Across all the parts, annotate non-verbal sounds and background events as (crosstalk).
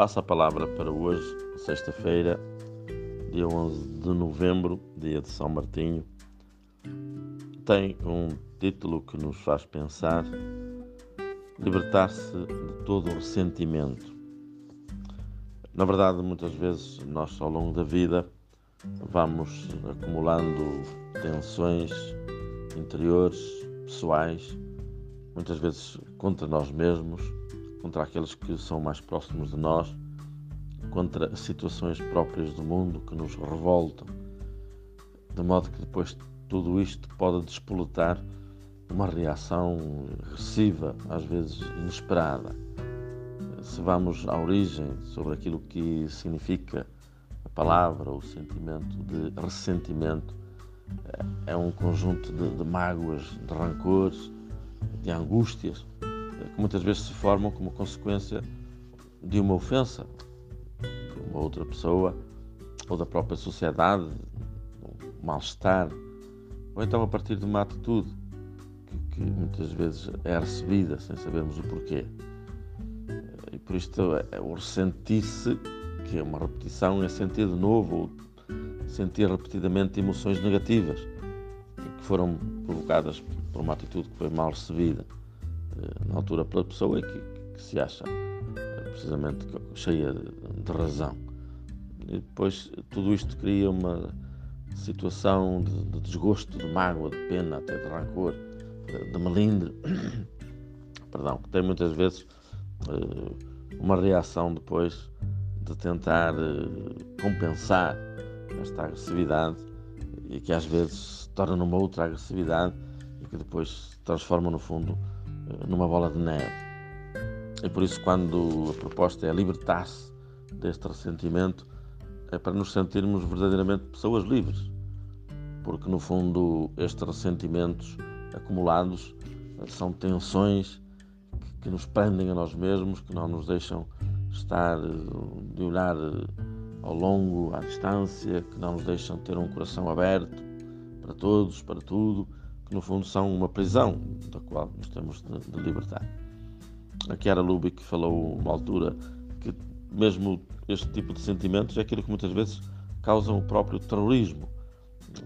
Passa a palavra para hoje, sexta-feira, dia 11 de novembro, dia de São Martinho. Tem um título que nos faz pensar: libertar-se de todo o ressentimento. Na verdade, muitas vezes nós, ao longo da vida, vamos acumulando tensões interiores, pessoais, muitas vezes contra nós mesmos, contra aqueles que são mais próximos de nós, contra situações próprias do mundo que nos revoltam, de modo que depois tudo isto pode despoletar uma reação agressiva, às vezes inesperada. Se vamos à origem sobre aquilo que significa a palavra, o sentimento de ressentimento, é um conjunto de, de mágoas, de rancores, de angústias, muitas vezes se formam como consequência de uma ofensa de uma outra pessoa ou da própria sociedade, um mal-estar, ou então a partir de uma atitude que, que, muitas vezes é recebida sem sabermos o porquê. E por isto é o ressentir-se, que é uma repetição, é sentir de novo ou sentir repetidamente emoções negativas que foram provocadas por uma atitude que foi mal recebida altura pela pessoa que, que se acha eh, precisamente cheia de razão. E depois tudo isto cria uma situação de, de desgosto, de mágoa, de pena, até de rancor, de, melindre, (coughs) perdão, que tem muitas vezes eh, uma reação depois de tentar compensar esta agressividade e que às vezes se torna numa outra agressividade e que depois se transforma no fundo numa bola de neve. E por isso quando a proposta é libertar-se deste ressentimento é para nos sentirmos verdadeiramente pessoas livres. Porque no fundo estes ressentimentos acumulados eh, são tensões que nos prendem a nós mesmos, que não nos deixam estar eh, de olhar ao longo, à distância, que não nos deixam ter um coração aberto para todos, para tudo, que no fundo são uma prisão da qual nos temos de, de libertar. A Chiara Lubick falou uma altura que mesmo este tipo de sentimentos é aquilo que muitas vezes causam o próprio terrorismo,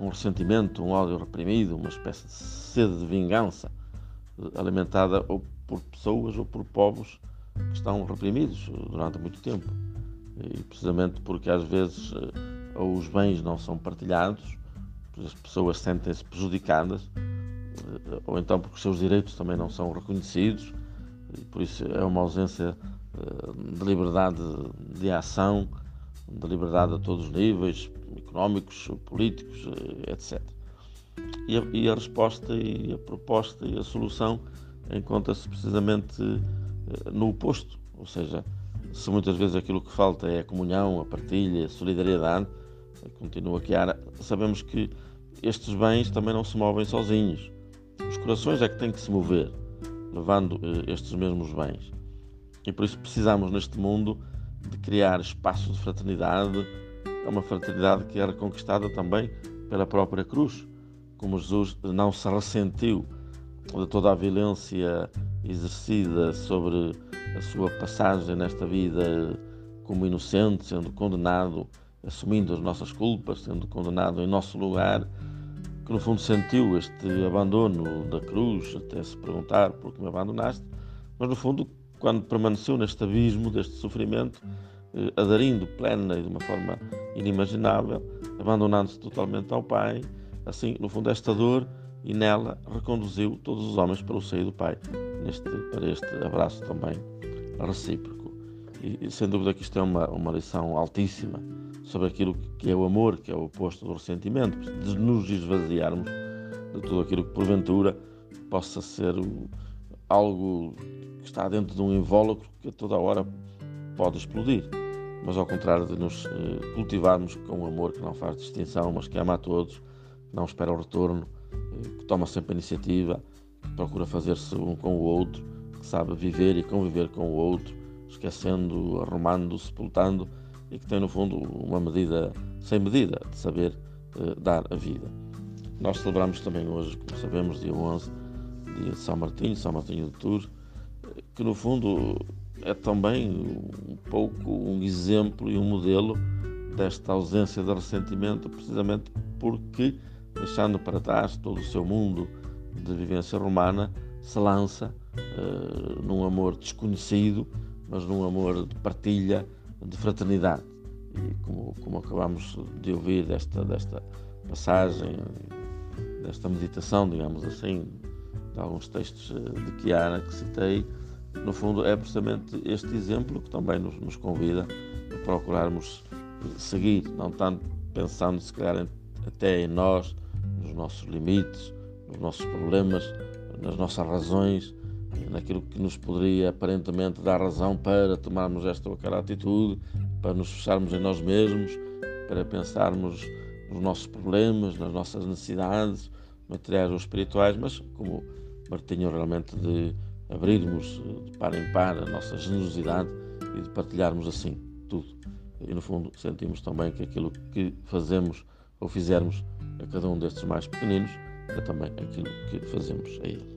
um ressentimento, um ódio reprimido, uma espécie de sede de vingança alimentada ou por pessoas ou por povos que estão reprimidos durante muito tempo e precisamente porque às vezes eh, ou os bens não são partilhados, as pessoas sentem-se prejudicadas, eh, ou então porque os seus direitos também não são reconhecidos, e por isso é uma ausência eh, de liberdade de ação, de liberdade a todos os níveis, económicos, políticos, etc. E a, e a resposta e a proposta e a solução encontra-se precisamente no oposto, ou seja, se muitas vezes aquilo que falta é a comunhão, a partilha, a solidariedade, continua aqui a sabemos que estes bens também não se movem sozinhos. Os corações é que têm que se mover, levando eh, estes mesmos bens. E por isso precisamos neste mundo de criar espaços de fraternidade, é uma fraternidade que era conquistada também pela própria cruz, como Jesus não se ressentiu de toda a violência exercida sobre a sua passagem nesta vida como inocente, sendo condenado, assumindo as nossas culpas, sendo condenado em nosso lugar, que no fundo sentiu este abandono da cruz, até se perguntar por que me abandonaste, mas no fundo, quando permaneceu neste abismo deste sofrimento, eh, aderindo plena e de uma forma inimaginável, abandonando-se totalmente ao Pai, assim, no fundo, esta dor e nela reconduziu todos os homens para o seio do Pai, neste, para este abraço também recíproco. E, sem dúvida que isto é uma, uma lição altíssima sobre aquilo que é o amor, que é o oposto do ressentimento, de nos esvaziarmos de tudo aquilo que porventura possa ser algo que está dentro de um invólucro que a toda hora pode explodir. Mas ao contrário de nos eh, cultivarmos com um amor que não faz distinção, mas que ama a todos, que não espera o retorno, eh, que toma sempre a iniciativa, que procura fazer-se um com o outro, que sabe viver e conviver com o outro, esquecendo, arrumando, sepultando e que tem no fundo uma medida sem medida de saber uh, dar a vida. Nós celebramos também hoje, como sabemos, dia 11, dia de São Martinho, São Martinho de Tours, que no fundo é também um pouco um exemplo e um modelo desta ausência de ressentimento, precisamente porque, deixando para trás todo o seu mundo de vivência romana, se lança uh, num amor desconhecido, mas num amor de partilha, de fraternidade. E como, como acabamos de ouvir desta, desta passagem, desta meditação, digamos assim, de alguns textos eh, de Chiara que citei, no fundo é precisamente este exemplo que também nos, nos convida a procurarmos seguir, não tanto pensando se calhar até em nós, nos nossos limites, nos nossos problemas, nas nossas razões, naquilo que nos poderia aparentemente dar razão para tomarmos esta ou aquela atitude, para nos fecharmos em nós mesmos, para pensarmos nos nossos problemas, nas nossas necessidades materiais ou espirituais, mas como Martinho realmente de abrirmos de par em par a nossa generosidade e de partilharmos assim tudo. E no fundo sentimos também que aquilo que fazemos ou fizermos a cada um destes mais pequeninos é também aquilo que fazemos a ele.